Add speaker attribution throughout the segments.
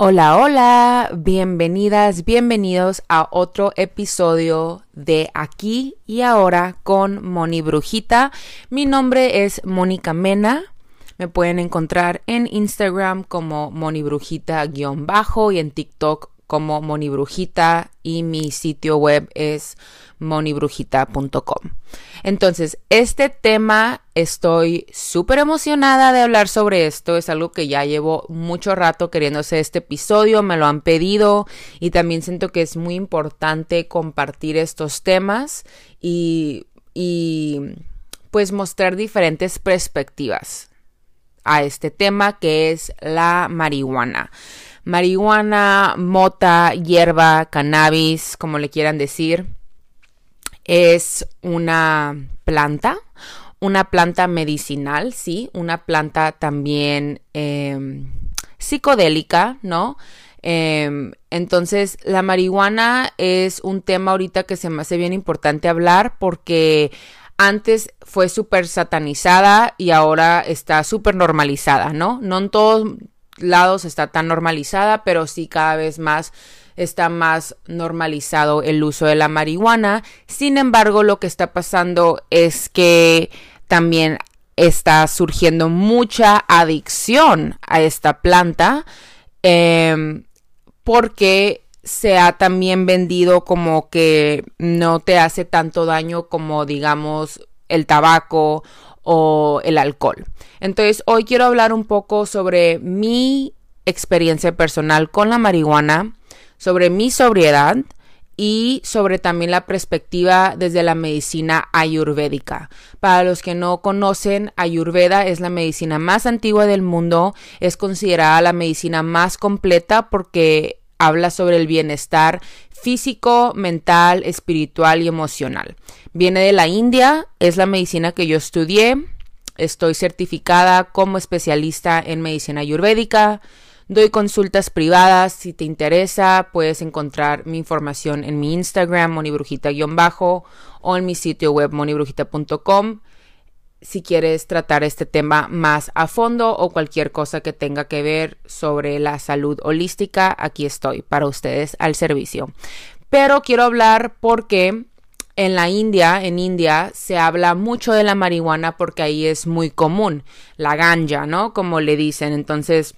Speaker 1: Hola, hola, bienvenidas, bienvenidos a otro episodio de Aquí y Ahora con Moni Brujita. Mi nombre es Mónica Mena. Me pueden encontrar en Instagram como Moni Brujita-bajo y en TikTok como Moni Brujita y mi sitio web es monibrujita.com. Entonces, este tema estoy súper emocionada de hablar sobre esto. Es algo que ya llevo mucho rato queriendo este episodio, me lo han pedido y también siento que es muy importante compartir estos temas y, y pues mostrar diferentes perspectivas a este tema que es la marihuana marihuana, mota, hierba, cannabis, como le quieran decir. Es una planta, una planta medicinal, sí, una planta también em, psicodélica, ¿no? Em, entonces, la marihuana es un tema ahorita que se me hace bien importante hablar porque antes fue súper satanizada y ahora está súper normalizada, ¿no? No en todos lados está tan normalizada, pero sí cada vez más está más normalizado el uso de la marihuana. Sin embargo, lo que está pasando es que también está surgiendo mucha adicción a esta planta em, porque se ha también vendido como que no te hace tanto daño como digamos el tabaco o el alcohol. Entonces, hoy quiero hablar un poco sobre mi experiencia personal con la marihuana, sobre mi sobriedad y sobre también la perspectiva desde la medicina ayurvédica. Para los que no conocen, ayurveda es la medicina más antigua del mundo, es considerada la medicina más completa porque habla sobre el bienestar físico, mental, espiritual y emocional. Viene de la India, es la medicina que yo estudié, estoy certificada como especialista en medicina ayurvédica, doy consultas privadas, si te interesa puedes encontrar mi información en mi Instagram, monibrujita-bajo o en mi sitio web monibrujita.com si quieres tratar este tema más a fondo o cualquier cosa que tenga que ver sobre la salud holística, aquí estoy para ustedes al servicio. Pero quiero hablar porque en la India, en India, se habla mucho de la marihuana porque ahí es muy común, la ganja, ¿no? Como le dicen. Entonces,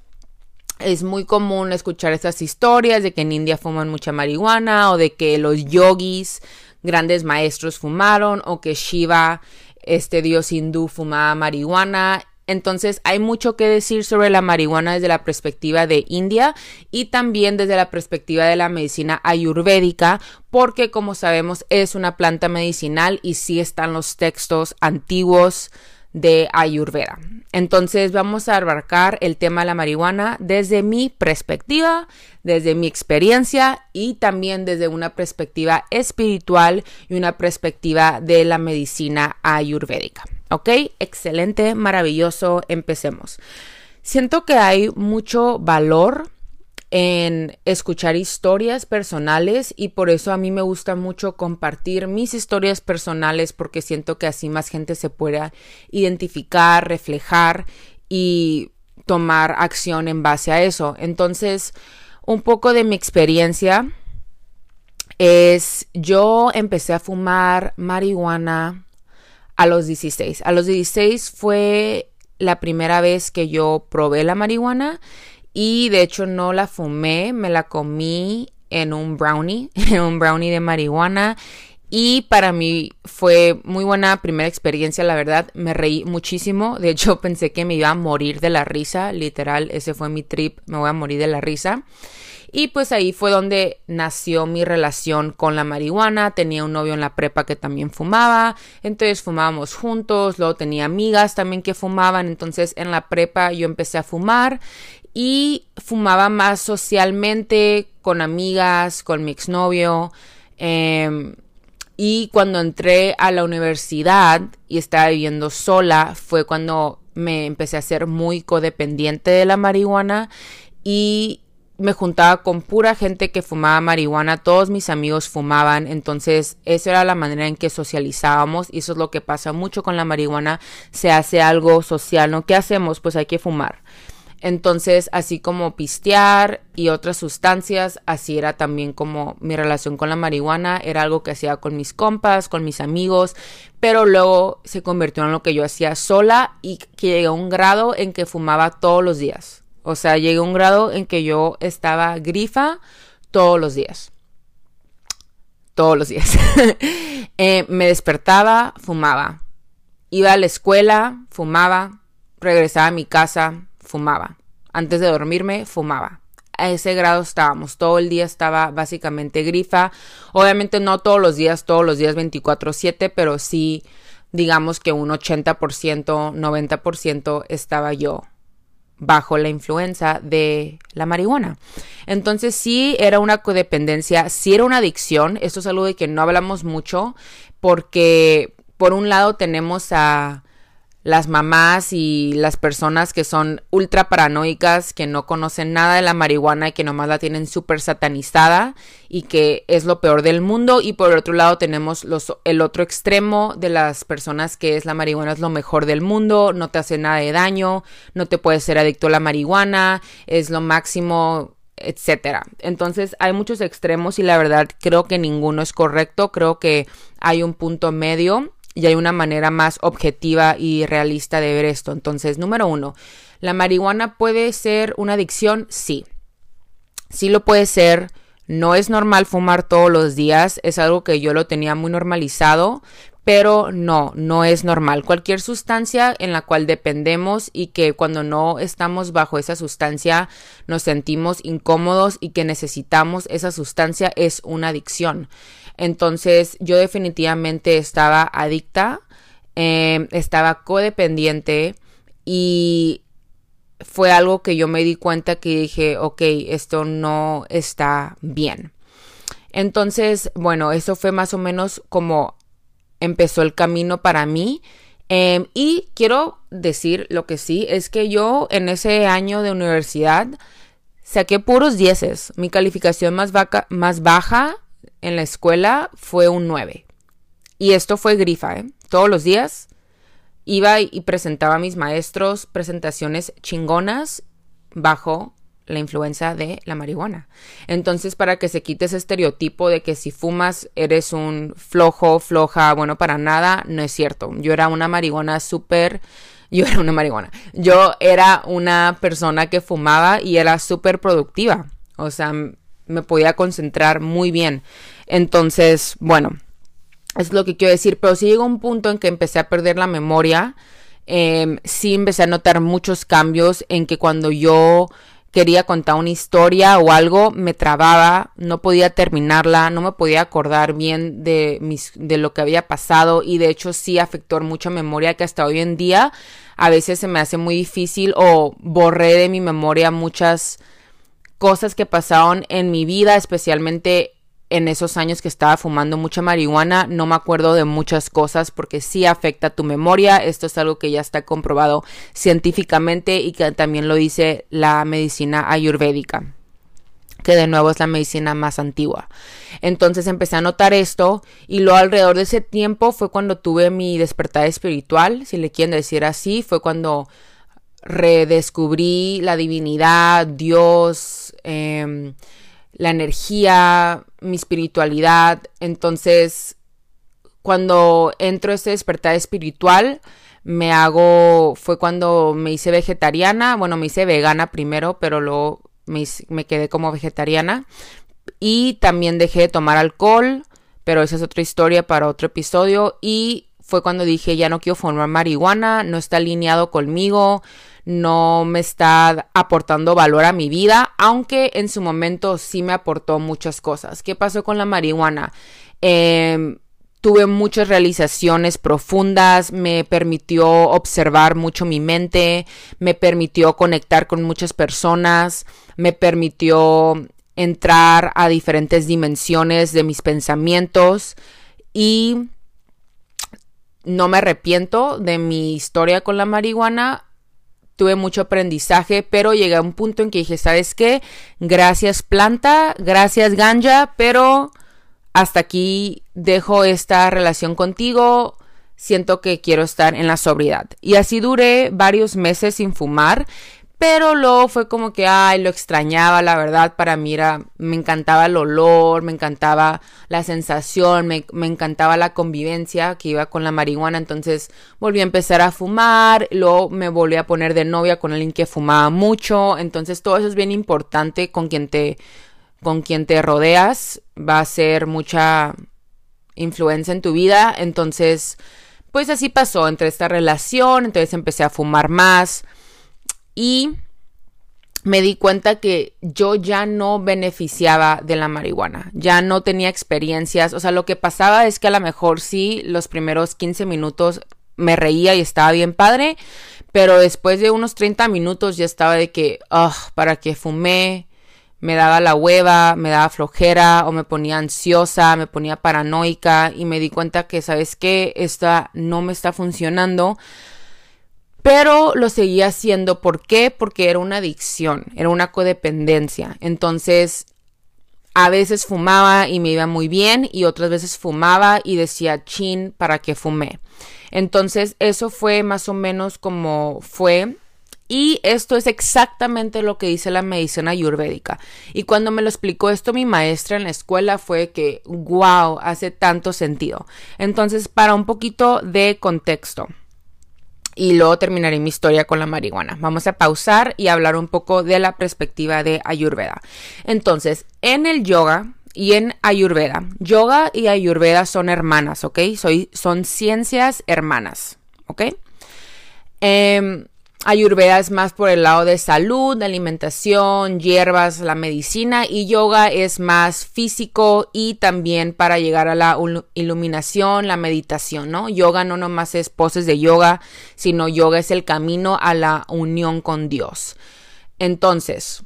Speaker 1: es muy común escuchar estas historias de que en India fuman mucha marihuana o de que los yogis, grandes maestros, fumaron o que Shiva este dios hindú fumaba marihuana. Entonces hay mucho que decir sobre la marihuana desde la perspectiva de India y también desde la perspectiva de la medicina ayurvédica, porque como sabemos es una planta medicinal y sí están los textos antiguos de Ayurveda. Entonces vamos a abarcar el tema de la marihuana desde mi perspectiva, desde mi experiencia y también desde una perspectiva espiritual y una perspectiva de la medicina ayurvédica. ¿Ok? Excelente, maravilloso, empecemos. Siento que hay mucho valor en escuchar historias personales y por eso a mí me gusta mucho compartir mis historias personales porque siento que así más gente se pueda identificar, reflejar y tomar acción en base a eso. Entonces, un poco de mi experiencia es yo empecé a fumar marihuana a los 16. A los 16 fue la primera vez que yo probé la marihuana y de hecho no la fumé, me la comí en un brownie, en un brownie de marihuana. Y para mí fue muy buena primera experiencia, la verdad, me reí muchísimo. De hecho, pensé que me iba a morir de la risa, literal, ese fue mi trip, me voy a morir de la risa. Y pues ahí fue donde nació mi relación con la marihuana. Tenía un novio en la prepa que también fumaba, entonces fumábamos juntos, luego tenía amigas también que fumaban, entonces en la prepa yo empecé a fumar y fumaba más socialmente con amigas, con mi exnovio. Em, y cuando entré a la universidad y estaba viviendo sola, fue cuando me empecé a ser muy codependiente de la marihuana y me juntaba con pura gente que fumaba marihuana, todos mis amigos fumaban, entonces esa era la manera en que socializábamos y eso es lo que pasa mucho con la marihuana, se hace algo social, ¿no? ¿Qué hacemos? Pues hay que fumar. Entonces, así como pistear y otras sustancias, así era también como mi relación con la marihuana, era algo que hacía con mis compas, con mis amigos, pero luego se convirtió en lo que yo hacía sola y que llegué a un grado en que fumaba todos los días. O sea, llegué a un grado en que yo estaba grifa todos los días. Todos los días. Eh, me despertaba, fumaba. Iba a la escuela, fumaba. Regresaba a mi casa, fumaba. Antes de dormirme, fumaba. A ese grado estábamos. Todo el día estaba básicamente grifa. Obviamente no todos los días, todos los días 24/7, pero sí digamos que un 80%, 90% estaba yo bajo la influencia de la marihuana. Entonces sí era una codependencia, sí era una adicción. Esto es algo de que no hablamos mucho porque por un lado tenemos a las mamás y las personas que son ultra paranoicas, que no conocen nada de la marihuana y que nomás la tienen súper satanizada y que es lo peor del mundo. Y por otro lado tenemos los, el otro extremo de las personas que es la marihuana es lo mejor del mundo, no te hace nada de daño, no te puedes ser adicto a la marihuana, es lo máximo etcétera. Entonces hay muchos extremos y la verdad creo que ninguno es correcto, creo que hay un punto medio y hay una manera más objetiva y realista de ver esto. Entonces, número uno, ¿la marihuana puede ser una adicción? Sí. Sí lo puede ser. No es normal fumar todos los días. Es algo que yo lo tenía muy normalizado. Pero no, no es normal. Cualquier sustancia en la cual dependemos y que cuando no estamos bajo esa sustancia nos sentimos incómodos y que necesitamos esa sustancia es una adicción. Entonces yo definitivamente estaba adicta, em, estaba codependiente y fue algo que yo me di cuenta que dije, ok, esto no está bien. Entonces, bueno, eso fue más o menos como empezó el camino para mí. Em, y quiero decir lo que sí, es que yo en ese año de universidad saqué puros dieces. Mi calificación más, más baja en la escuela fue un 9. Y esto fue grifa, ¿eh? Todos los días iba y presentaba a mis maestros presentaciones chingonas bajo la influencia de la marihuana. Entonces, para que se quite ese estereotipo de que si fumas eres un flojo, floja, bueno, para nada, no es cierto. Yo era una marihuana súper... Yo era una marihuana. Yo era una persona que fumaba y era súper productiva. O sea, me podía concentrar muy bien. Entonces, bueno, es lo que quiero decir. Pero sí llegó un punto en que empecé a perder la memoria. Em, sí empecé a notar muchos cambios en que cuando yo quería contar una historia o algo, me trababa, no podía terminarla, no me podía acordar bien de, mis, de lo que había pasado y de hecho sí afectó mucha memoria que hasta hoy en día a veces se me hace muy difícil o borré de mi memoria muchas cosas que pasaron en mi vida, especialmente en esos años que estaba fumando mucha marihuana, no me acuerdo de muchas cosas porque sí afecta tu memoria. Esto es algo que ya está comprobado científicamente y que también lo dice la medicina ayurvédica que de nuevo es la medicina más antigua. Entonces empecé a notar esto y luego alrededor de ese tiempo fue cuando tuve mi despertar espiritual, si le quieren decir así, fue cuando redescubrí la divinidad, Dios, em, la energía, mi espiritualidad. Entonces, cuando entro a este despertar espiritual, me hago, fue cuando me hice vegetariana, bueno, me hice vegana primero, pero luego me, me quedé como vegetariana. Y también dejé de tomar alcohol, pero esa es otra historia para otro episodio. Y fue cuando dije, ya no quiero formar marihuana, no está alineado conmigo, no me está aportando valor a mi vida, aunque en su momento sí me aportó muchas cosas. ¿Qué pasó con la marihuana? Em, tuve muchas realizaciones profundas, me permitió observar mucho mi mente, me permitió conectar con muchas personas, me permitió entrar a diferentes dimensiones de mis pensamientos y no me arrepiento de mi historia con la marihuana tuve mucho aprendizaje, pero llegué a un punto en que dije, ¿sabes qué? Gracias planta, gracias ganja, pero hasta aquí dejo esta relación contigo, siento que quiero estar en la sobriedad. Y así duré varios meses sin fumar, Pero luego fue como que, ay, lo extrañaba, la verdad, para mí era, me encantaba el olor, me encantaba la sensación, me, me, encantaba la convivencia que iba con la marihuana, entonces volví a empezar a fumar, luego me volví a poner de novia con alguien que fumaba mucho, entonces todo eso es bien importante con quien te, con quien te rodeas, va a ser mucha influencia en tu vida, entonces, pues así pasó entre esta relación, entonces empecé a fumar más, y me di cuenta que yo ya no beneficiaba de la marihuana, ya no tenía experiencias, o sea, lo que pasaba es que a lo mejor sí, los primeros 15 minutos me reía y estaba bien padre, pero después de unos 30 minutos ya estaba de que, ah, para que fumé, me daba la hueva, me daba flojera o me ponía ansiosa, me ponía paranoica y me di cuenta que, ¿sabes qué? Esta no me está funcionando pero lo seguía haciendo. ¿Por qué? Porque era una adicción, era una codependencia. Entonces, a veces fumaba y me iba muy bien y otras veces fumaba y decía, chin, ¿para qué fumé? Entonces, eso fue más o menos como fue. Y esto es exactamente lo que dice la medicina ayurvédica. Y cuando me lo explicó esto mi maestra en la escuela fue que, wow, hace tanto sentido. Entonces, para un poquito de contexto y luego terminaré mi historia con la marihuana. Vamos a pausar y hablar un poco de la perspectiva de Ayurveda. Entonces, en el yoga y en Ayurveda, yoga y Ayurveda son hermanas, ¿ok? Soy, son ciencias hermanas, ¿ok? Eh, Ayurveda es más por el lado de salud, de alimentación, hierbas, la medicina y yoga es más físico y también para llegar a la iluminación, la meditación, ¿no? Yoga no nomás es poses de yoga, sino yoga es el camino a la unión con Dios. Entonces,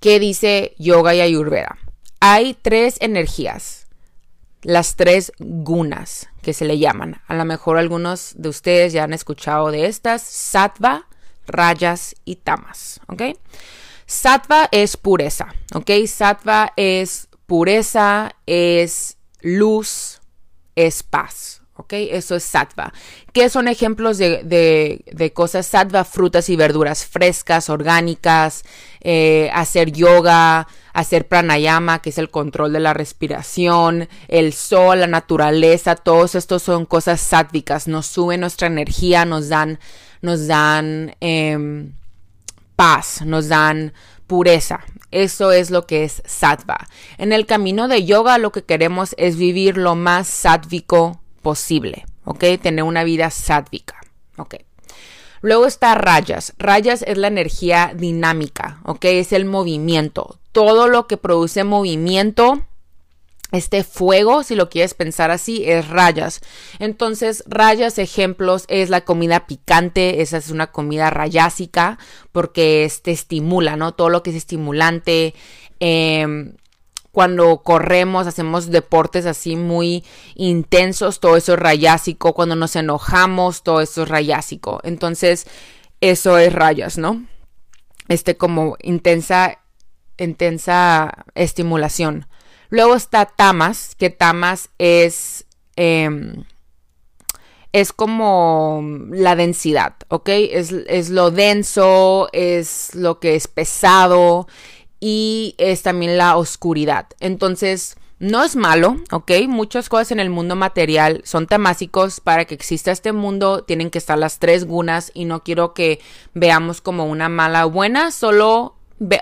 Speaker 1: ¿qué dice yoga y ayurveda? Hay tres energías, las tres gunas que se le llaman. A lo mejor algunos de ustedes ya han escuchado de estas, sattva, rayas y tamas, ¿ok? Sattva es pureza, ¿ok? Sattva es pureza, es luz, es paz, ¿ok? Eso es sattva. ¿Qué son ejemplos de, de, cosas sattva? Frutas y verduras frescas, orgánicas, eh, hacer yoga, hacer pranayama, que es el control de la respiración, el sol, la naturaleza, todos estos son cosas sádvicas, nos suben nuestra energía, nos dan, nos dan em, paz, nos dan pureza. Eso es lo que es sattva. En el camino de yoga lo que queremos es vivir lo más sádvico posible, ¿ok? Tener una vida sádvica, ¿ok? Luego está rayas. Rayas es la energía dinámica, ¿ok? Es el movimiento. Todo lo que produce movimiento, este fuego, si lo quieres pensar así, es rayas. Entonces, rayas, ejemplos, es la comida picante, esa es una comida rayásica, porque te estimula, ¿no? Todo lo que es estimulante. Eh, cuando corremos, hacemos deportes así muy intensos, todo eso es rayásico, cuando nos enojamos, todo eso es rayásico. Entonces, eso es rayas, ¿no? Este como intensa, intensa estimulación. Luego está tamas, que tamas es... Em, es como la densidad, ¿ok? Es, es, lo denso, es lo que es pesado, y es también la oscuridad. Entonces, no es malo, ¿ok? Muchas cosas en el mundo material son tamásicos. Para que exista este mundo tienen que estar las tres gunas y no quiero que veamos como una mala o buena, solo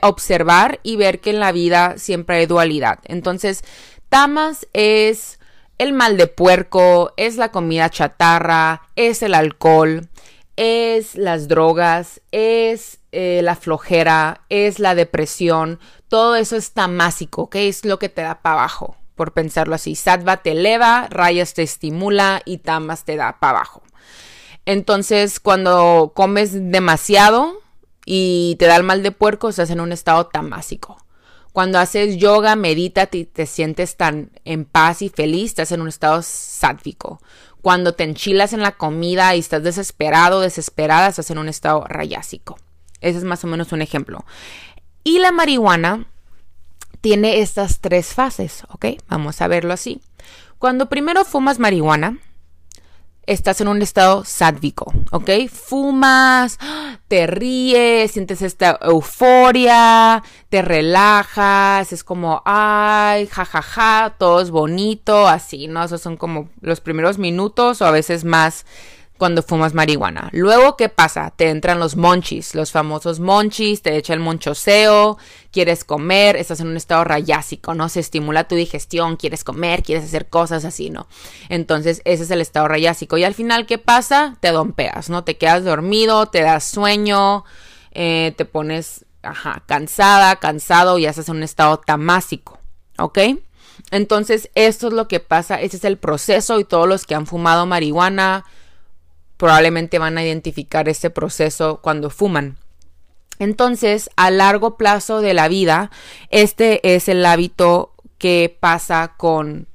Speaker 1: observar y ver que en la vida siempre hay dualidad. Entonces, tamas es el mal de puerco, es la comida chatarra, es el alcohol, es las drogas, es eh, la flojera, es la depresión, todo eso es tamásico, que es lo que te da para abajo, por pensarlo así. Sattva te eleva, rayas te estimula y tamas te da para abajo. Entonces, cuando comes demasiado y te da el mal de puerco, estás en un estado tamásico. Cuando haces yoga, medita y te sientes tan en paz y feliz, estás en un estado sádvico. Cuando te enchilas en la comida y estás desesperado, desesperada, estás en un estado rayásico. Ese es más o menos un ejemplo. Y la marihuana tiene estas tres fases, ¿ok? Vamos a verlo así. Cuando primero fumas marihuana, estás en un estado sádvico, ¿ok? Fumas, te ríes, sientes esta euforia, te relajas, es como, ay, jajaja, ja, ja, todo es bonito, así, ¿no? Esos son como los primeros minutos o a veces más cuando fumas marihuana. Luego, ¿qué pasa? Te entran los monchis, los famosos monchis, te echa el monchoseo, quieres comer, estás en un estado rayásico, ¿no? Se estimula tu digestión, quieres comer, quieres hacer cosas así, ¿no? Entonces, ese es el estado rayásico. Y al final, ¿qué pasa? Te dompeas, ¿no? Te quedas dormido, te das sueño, eh, te pones, ajá, cansada, cansado y en un estado tamásico, ¿ok? Entonces, esto es lo que pasa, ese es el proceso y todos los que han fumado marihuana, probablemente van a identificar este proceso cuando fuman. Entonces, a largo plazo de la vida, este es el hábito que pasa con,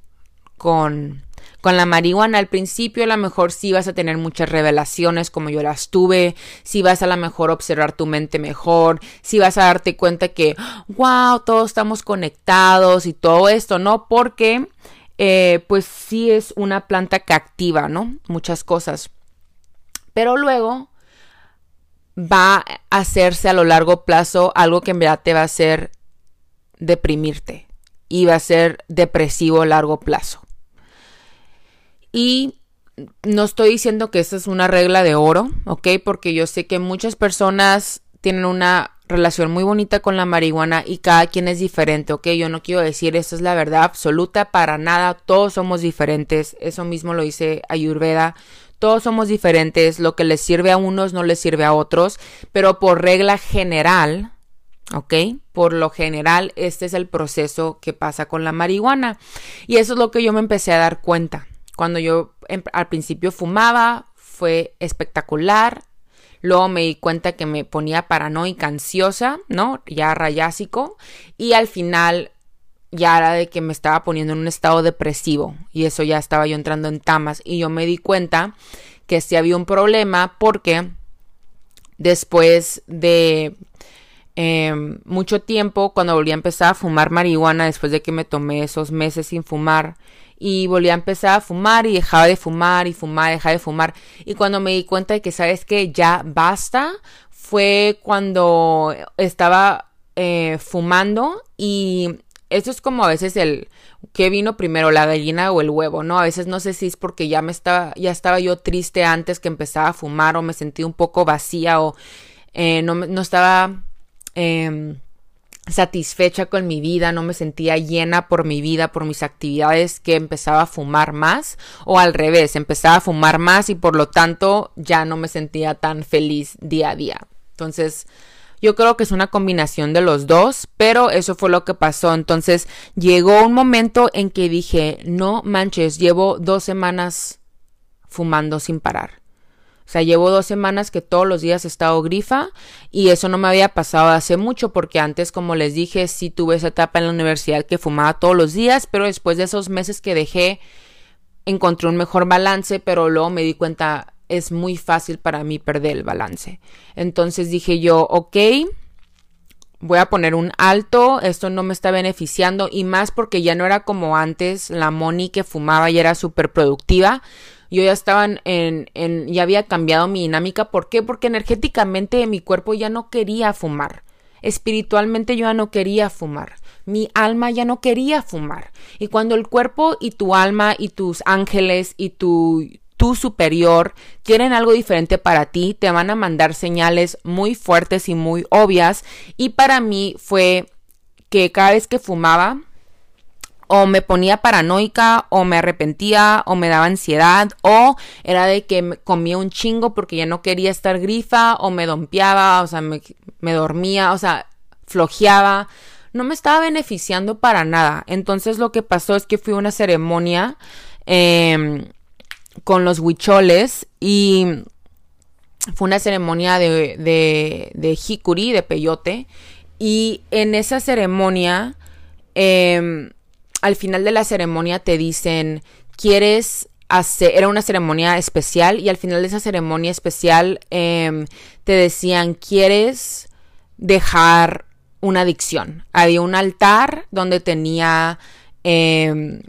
Speaker 1: con, con la marihuana. Al principio, a lo mejor sí vas a tener muchas revelaciones como yo las tuve, sí vas a lo mejor observar tu mente mejor, sí vas a darte cuenta que, wow, todos estamos conectados y todo esto, ¿no? Porque, eh, pues sí es una planta que activa, ¿no? Muchas cosas. Pero luego va a hacerse a lo largo plazo algo que en verdad te va a hacer deprimirte y va a ser depresivo a largo plazo. Y no estoy diciendo que esta es una regla de oro, ¿ok? Porque yo sé que muchas personas tienen una relación muy bonita con la marihuana y cada quien es diferente, ¿ok? Yo no quiero decir esta es la verdad absoluta para nada, todos somos diferentes, eso mismo lo dice Ayurveda, todos somos diferentes, lo que les sirve a unos no les sirve a otros, pero por regla general, ¿ok? Por lo general, este es el proceso que pasa con la marihuana. Y eso es lo que yo me empecé a dar cuenta. Cuando yo em, al principio fumaba, fue espectacular. Luego me di cuenta que me ponía paranoica, ansiosa, ¿no? Ya rayásico. Y al final ya era de que me estaba poniendo en un estado depresivo y eso ya estaba yo entrando en tamas y yo me di cuenta que sí había un problema porque después de em, mucho tiempo cuando volví a empezar a fumar marihuana después de que me tomé esos meses sin fumar y volví a empezar a fumar y dejaba de fumar y fumar, dejaba de fumar y cuando me di cuenta de que sabes que ya basta fue cuando estaba eh, fumando y eso es como a veces el que vino primero, la gallina o el huevo, ¿no? A veces no sé si es porque ya me estaba, ya estaba yo triste antes que empezaba a fumar o me sentí un poco vacía o eh, no, no, estaba em, satisfecha con mi vida, no me sentía llena por mi vida, por mis actividades, que empezaba a fumar más o al revés, empezaba a fumar más y por lo tanto ya no me sentía tan feliz día a día. Entonces, yo creo que es una combinación de los dos, pero eso fue lo que pasó. Entonces llegó un momento en que dije, no manches, llevo dos semanas fumando sin parar. O sea, llevo dos semanas que todos los días he estado grifa y eso no me había pasado hace mucho porque antes, como les dije, sí tuve esa etapa en la universidad que fumaba todos los días, pero después de esos meses que dejé, encontré un mejor balance, pero luego me di cuenta, es muy fácil para mí perder el balance. Entonces dije yo, ok, voy a poner un alto, esto no me está beneficiando y más porque ya no era como antes la Moni que fumaba y era súper productiva. Yo ya estaba en, en, ya había cambiado mi dinámica. ¿Por qué? Porque energéticamente mi cuerpo ya no quería fumar. Espiritualmente yo ya no quería fumar. Mi alma ya no quería fumar. Y cuando el cuerpo y tu alma y tus ángeles y tu, tu superior quieren algo diferente para ti, te van a mandar señales muy fuertes y muy obvias. Y para mí fue que cada vez que fumaba, o me ponía paranoica, o me arrepentía, o me daba ansiedad, o era de que me comía un chingo porque ya no quería estar grifa, o me dompeaba, o sea, me, dormía, o sea, flojeaba. No me estaba beneficiando para nada. Entonces lo que pasó es que fui a una ceremonia. Eh, con los huicholes y fue una ceremonia de, de, de jicuri, de peyote. Y en esa ceremonia, em, al final de la ceremonia te dicen, ¿quieres hacer? Era una ceremonia especial y al final de esa ceremonia especial em, te decían, ¿quieres dejar una adicción? Había un altar donde tenía... Em,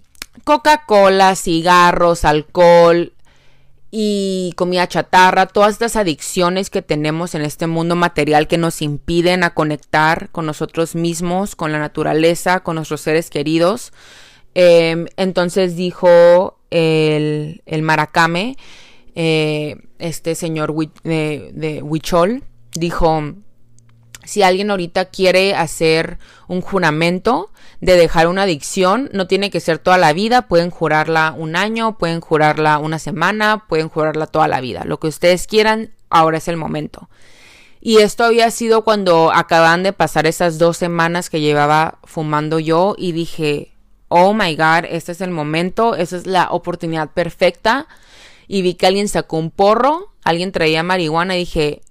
Speaker 1: Coca-Cola, cigarros, alcohol. y comida chatarra, todas estas adicciones que tenemos en este mundo material que nos impiden a conectar con nosotros mismos, con la naturaleza, con nuestros seres queridos. Em, entonces dijo el, el Maracame, eh, este señor de, de Huichol, dijo, si alguien ahorita quiere hacer un juramento de dejar una adicción, no tiene que ser toda la vida, pueden jurarla un año, pueden jurarla una semana, pueden jurarla toda la vida. Lo que ustedes quieran, ahora es el momento. Y esto había sido cuando acaban de pasar esas dos semanas que llevaba fumando yo y dije, oh my god, este es el momento, esa es la oportunidad perfecta. Y vi que alguien sacó un porro, alguien traía marihuana y dije,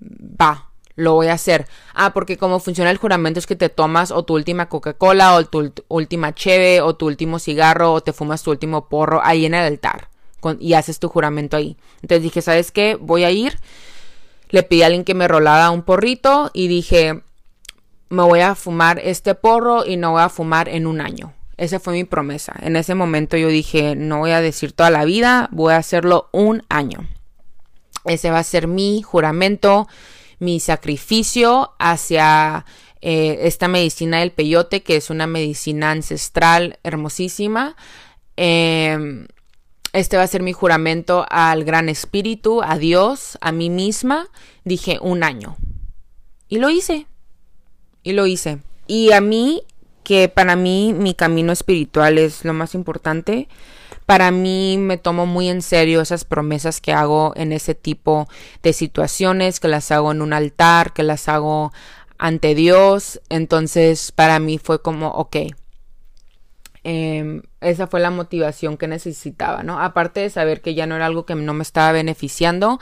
Speaker 1: va, lo voy a hacer. Ah, porque como funciona el juramento es que te tomas o tu última Coca-Cola o tu última cheve o tu último cigarro o te fumas tu último porro ahí en el altar y haces tu juramento ahí. Entonces dije, ¿sabes qué? Voy a ir. Le pedí a alguien que me rolara un porrito y dije, me voy a fumar este porro y no voy a fumar en un año. Esa fue mi promesa. En ese momento yo dije, no voy a decir toda la vida, voy a hacerlo un año. Ese va a ser mi juramento mi sacrificio hacia eh, esta medicina del peyote, que es una medicina ancestral hermosísima. Em, este va a ser mi juramento al Gran Espíritu, a Dios, a mí misma. Dije un año. Y lo hice. Y lo hice. Y a mí, que para mí mi camino espiritual es lo más importante, para mí me tomo muy en serio esas promesas que hago en ese tipo de situaciones, que las hago en un altar, que las hago ante Dios. Entonces para mí fue como, ok, em, esa fue la motivación que necesitaba, ¿no? Aparte de saber que ya no era algo que no me estaba beneficiando,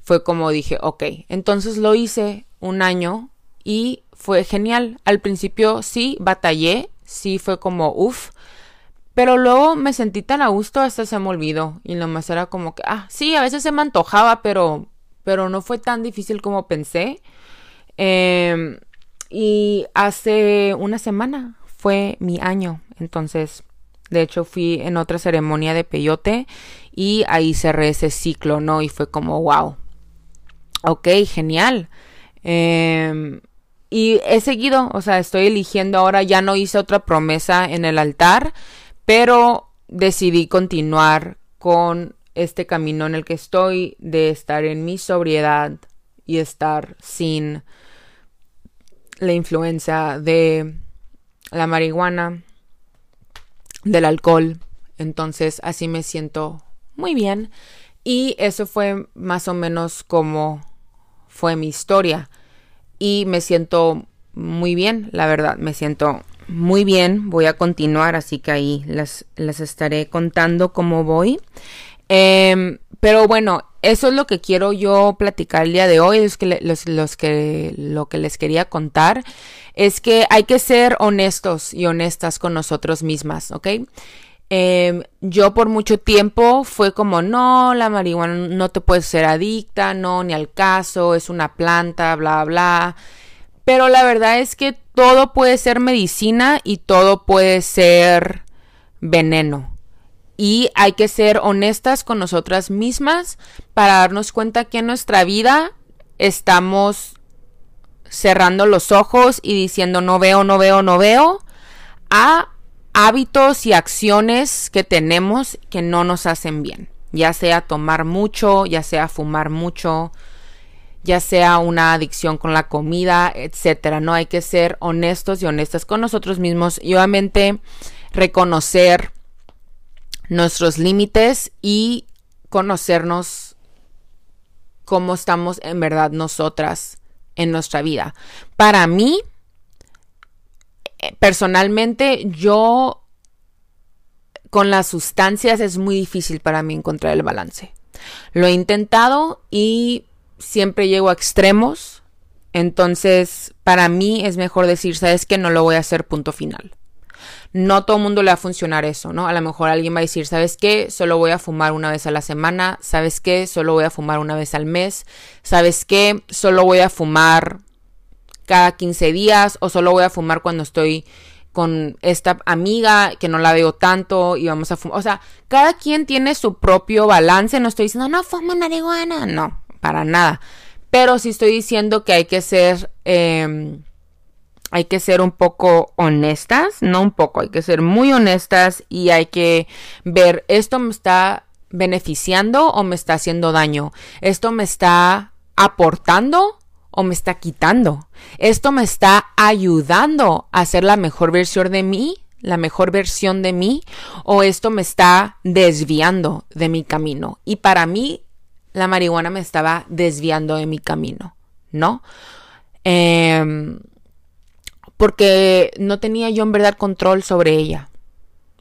Speaker 1: fue como dije, ok, entonces lo hice un año y fue genial. Al principio sí, batallé, sí fue como, uff, pero luego me sentí tan a gusto hasta se me olvidó. Y nomás era como que, ah, sí, a veces se me antojaba, pero, pero no fue tan difícil como pensé. Em, y hace una semana fue mi año. Entonces, de hecho, fui en otra ceremonia de peyote y ahí cerré ese ciclo, ¿no? Y fue como, wow. Ok, genial. Em, y he seguido, o sea, estoy eligiendo ahora, ya no hice otra promesa en el altar, pero decidí continuar con este camino en el que estoy de estar en mi sobriedad y estar sin la influencia de la marihuana, del alcohol. Entonces así me siento muy bien. Y eso fue más o menos como fue mi historia. Y me siento muy bien, la verdad, me siento muy bien, voy a continuar, así que ahí las, las estaré contando cómo voy. Em, pero bueno, eso es lo que quiero yo platicar el día de hoy, que los, que lo que les quería contar es que hay que ser honestos y honestas con nosotros mismas, ¿ok? Em, yo por mucho tiempo fue como, no, la marihuana no te puedes ser adicta, no, ni al caso, es una planta, bla, bla. Pero la verdad es que todo puede ser medicina y todo puede ser veneno. Y hay que ser honestas con nosotras mismas para darnos cuenta que en nuestra vida estamos cerrando los ojos y diciendo no veo, no veo, no veo a hábitos y acciones que tenemos que no nos hacen bien. Ya sea tomar mucho, ya sea fumar mucho, ya sea una adicción con la comida, etcétera. No hay que ser honestos y honestas con nosotros mismos y obviamente reconocer nuestros límites y conocernos cómo estamos en verdad nosotras en nuestra vida. Para mí, personalmente, yo con las sustancias es muy difícil para mí encontrar el balance. Lo he intentado y siempre llego a extremos. Entonces, para mí es mejor decir, sabes que no lo voy a hacer punto final. No todo el mundo le va a funcionar eso, ¿no? A lo mejor alguien va a decir, ¿sabes qué? Solo voy a fumar una vez a la semana. ¿Sabes qué? Solo voy a fumar una vez al mes. ¿Sabes qué? Solo voy a fumar cada 15 días o solo voy a fumar cuando estoy con esta amiga que no la veo tanto y vamos a fumar. O sea, cada quien tiene su propio balance. No estoy diciendo, no, fuma marihuana. No, para nada. Pero sí estoy diciendo que hay que ser, em, hay que ser un poco honestas, no un poco, hay que ser muy honestas y hay que ver, esto me está beneficiando o me está haciendo daño. Esto me está aportando o me está quitando. Esto me está ayudando a ser la mejor versión de mí, la mejor versión de mí, o esto me está desviando de mi camino. Y para mí, la marihuana me estaba desviando de mi camino, ¿no? Em, porque no tenía yo en verdad control sobre ella,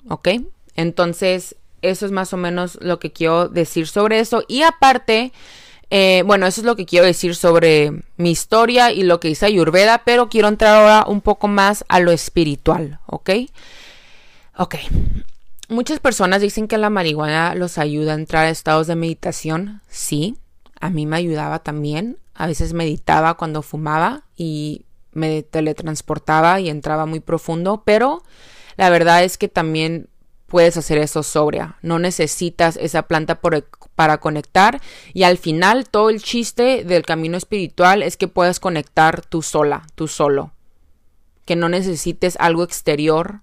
Speaker 1: ¿ok? Entonces, eso es más o menos lo que quiero decir sobre eso. Y aparte, eh, bueno, eso es lo que quiero decir sobre mi historia y lo que hice Ayurveda, pero quiero entrar ahora un poco más a lo espiritual, ¿ok? Ok. Muchas personas dicen que la marihuana los ayuda a entrar a estados de meditación. Sí, a mí me ayudaba también. A veces meditaba cuando fumaba y me teletransportaba y entraba muy profundo, pero la verdad es que también puedes hacer eso sobria. No necesitas esa planta para conectar y al final todo el chiste del camino espiritual es que puedas conectar tú sola, tú solo. Que no necesites algo exterior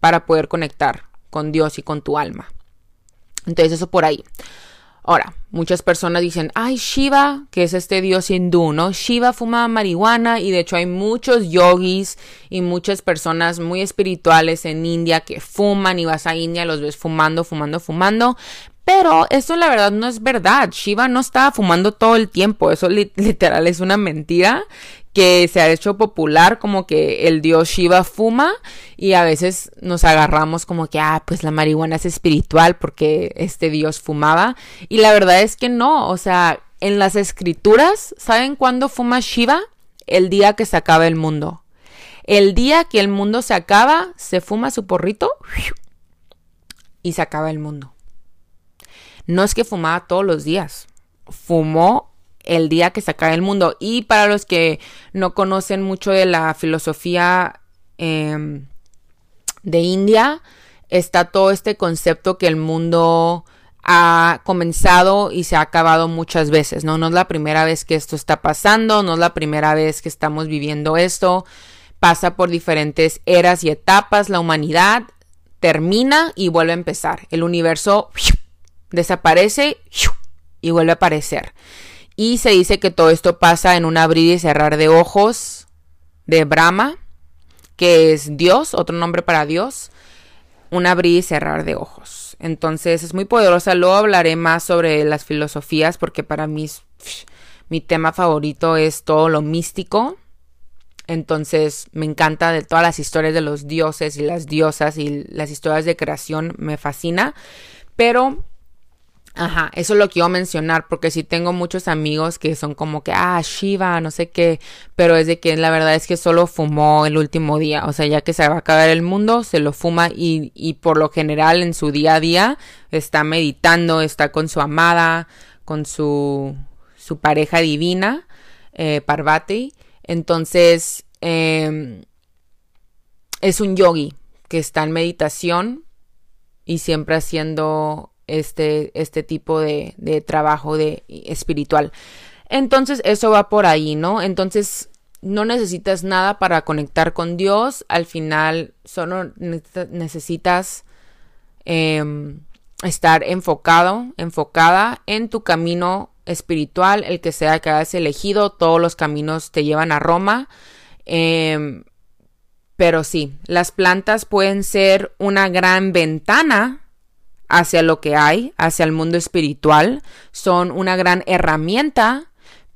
Speaker 1: para poder conectar con Dios y con tu alma. Entonces eso por ahí. Ahora, muchas personas dicen, ay, Shiva, que es este dios hindú, ¿no? Shiva fuma marihuana y de hecho hay muchos yogis y muchas personas muy espirituales en India que fuman y vas a India los ves fumando, fumando, fumando. Pero eso la verdad no es verdad. Shiva no estaba fumando todo el tiempo. Eso literal es una mentira que se ha hecho popular como que el dios Shiva fuma y a veces nos agarramos como que, ah, pues la marihuana es espiritual porque este dios fumaba. Y la verdad es que no, o sea, en las escrituras, ¿saben cuándo fuma Shiva? El día que se acaba el mundo. El día que el mundo se acaba, se fuma su porrito y se acaba el mundo. No es que fumaba todos los días, fumó el día que se acabe el mundo. Y para los que no conocen mucho de la filosofía em, de India, está todo este concepto que el mundo ha comenzado y se ha acabado muchas veces, ¿no? No es la primera vez que esto está pasando, no es la primera vez que estamos viviendo esto, pasa por diferentes eras y etapas, la humanidad termina y vuelve a empezar, el universo desaparece y vuelve a aparecer. Y se dice que todo esto pasa en un abrir y cerrar de ojos de Brahma, que es Dios, otro nombre para Dios, un abrir y cerrar de ojos. Entonces es muy poderosa. Luego hablaré más sobre las filosofías porque para mí mi tema favorito es todo lo místico. Entonces me encanta de todas las historias de los dioses y las diosas y las historias de creación me fascina. Pero Ajá, eso es lo que quiero mencionar, porque sí tengo muchos amigos que son como que, ah, Shiva, no sé qué, pero es de que la verdad es que solo fumó el último día, o sea, ya que se va a acabar el mundo, se lo fuma y, y por lo general en su día a día está meditando, está con su amada, con su, su pareja divina, eh, Parvati, entonces em, es un yogi que está en meditación y siempre haciendo este, este tipo de, de trabajo de espiritual. Entonces, eso va por ahí, ¿no? Entonces, no necesitas nada para conectar con Dios. Al final, solo necesitas em, estar enfocado, enfocada en tu camino espiritual, el que sea que hayas elegido. Todos los caminos te llevan a Roma. Em, pero sí, las plantas pueden ser una gran ventana hacia lo que hay, hacia el mundo espiritual, son una gran herramienta,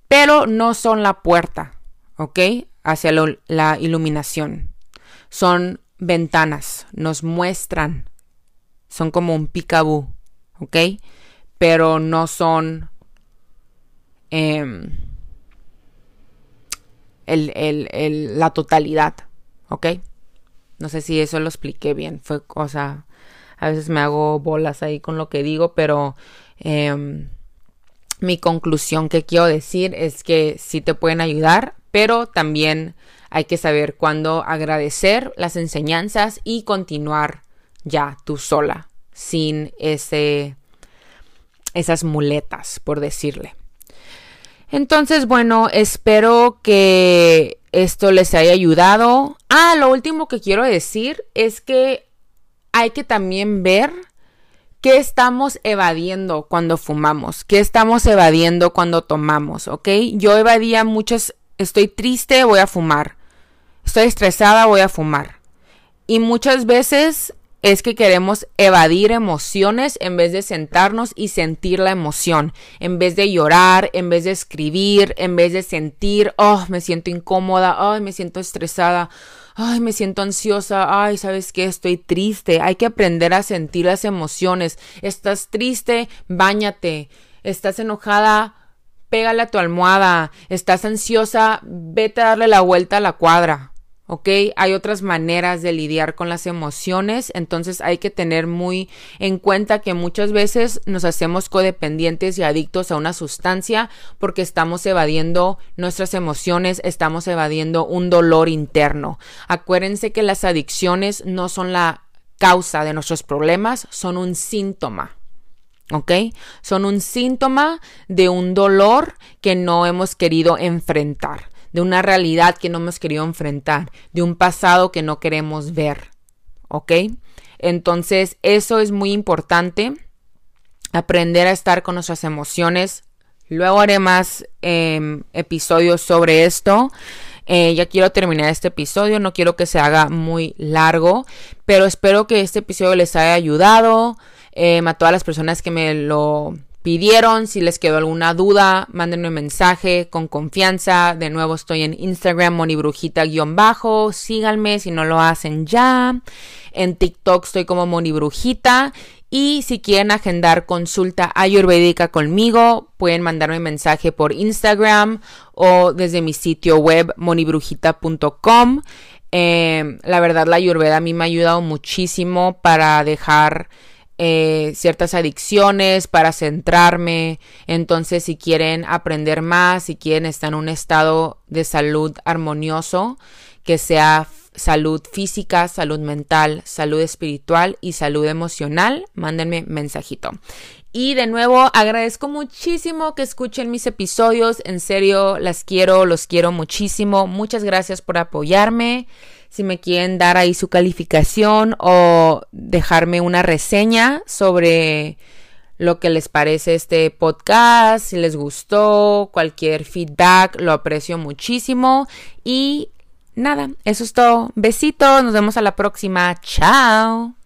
Speaker 1: pero no son la puerta, ¿ok? Hacia la iluminación. Son ventanas, nos muestran, son como un picabú, ¿ok? Pero no son em, la totalidad, ¿ok? No sé si eso lo expliqué bien, fue cosa a veces me hago bolas ahí con lo que digo, pero em, mi conclusión que quiero decir es que sí te pueden ayudar, pero también hay que saber cuándo agradecer las enseñanzas y continuar ya tú sola, sin ese, esas muletas, por decirle. Entonces, bueno, espero que esto les haya ayudado. Ah, lo último que quiero decir es que hay que también ver qué estamos evadiendo cuando fumamos, qué estamos evadiendo cuando tomamos, ¿ok? Yo evadía muchas, estoy triste, voy a fumar, estoy estresada, voy a fumar. Y muchas veces es que queremos evadir emociones en vez de sentarnos y sentir la emoción, en vez de llorar, en vez de escribir, en vez de sentir, oh, me siento incómoda, oh, me siento estresada, ay, me siento ansiosa, ay, ¿sabes qué? Estoy triste. Hay que aprender a sentir las emociones. Estás triste, báñate. Estás enojada, pégale a tu almohada. Estás ansiosa, vete a darle la vuelta a la cuadra. ¿Ok? Hay otras maneras de lidiar con las emociones, entonces hay que tener muy en cuenta que muchas veces nos hacemos codependientes y adictos a una sustancia porque estamos evadiendo nuestras emociones, estamos evadiendo un dolor interno. Acuérdense que las adicciones no son la causa de nuestros problemas, son un síntoma. ¿Ok? Son un síntoma de un dolor que no hemos querido enfrentar de una realidad que no hemos querido enfrentar, de un pasado que no queremos ver. ¿Ok? Entonces, eso es muy importante, aprender a estar con nuestras emociones. Luego haré más em, episodios sobre esto. Eh, ya quiero terminar este episodio, no quiero que se haga muy largo, pero espero que este episodio les haya ayudado. Em, a todas las personas que me lo pidieron. Si les quedó alguna duda, mándenme un mensaje con confianza. De nuevo estoy en Instagram, monibrujita-bajo. Síganme si no lo hacen ya. En TikTok estoy como monibrujita. Y si quieren agendar consulta ayurvédica conmigo, pueden mandarme un mensaje por Instagram o desde mi sitio web monibrujita.com. Eh, la verdad, la ayurveda a mí me ha ayudado muchísimo para dejar eh, ciertas adicciones, para centrarme. Entonces, si quieren aprender más, si quieren estar en un estado de salud armonioso, que sea salud física, salud mental, salud espiritual y salud emocional, mándenme mensajito. Y de nuevo, agradezco muchísimo que escuchen mis episodios. En serio, las quiero, los quiero muchísimo. Muchas gracias por apoyarme si me quieren dar ahí su calificación o dejarme una reseña sobre lo que les parece este podcast, si les gustó, cualquier feedback, lo aprecio muchísimo. Y nada, eso es todo. Besitos, nos vemos a la próxima. Chao.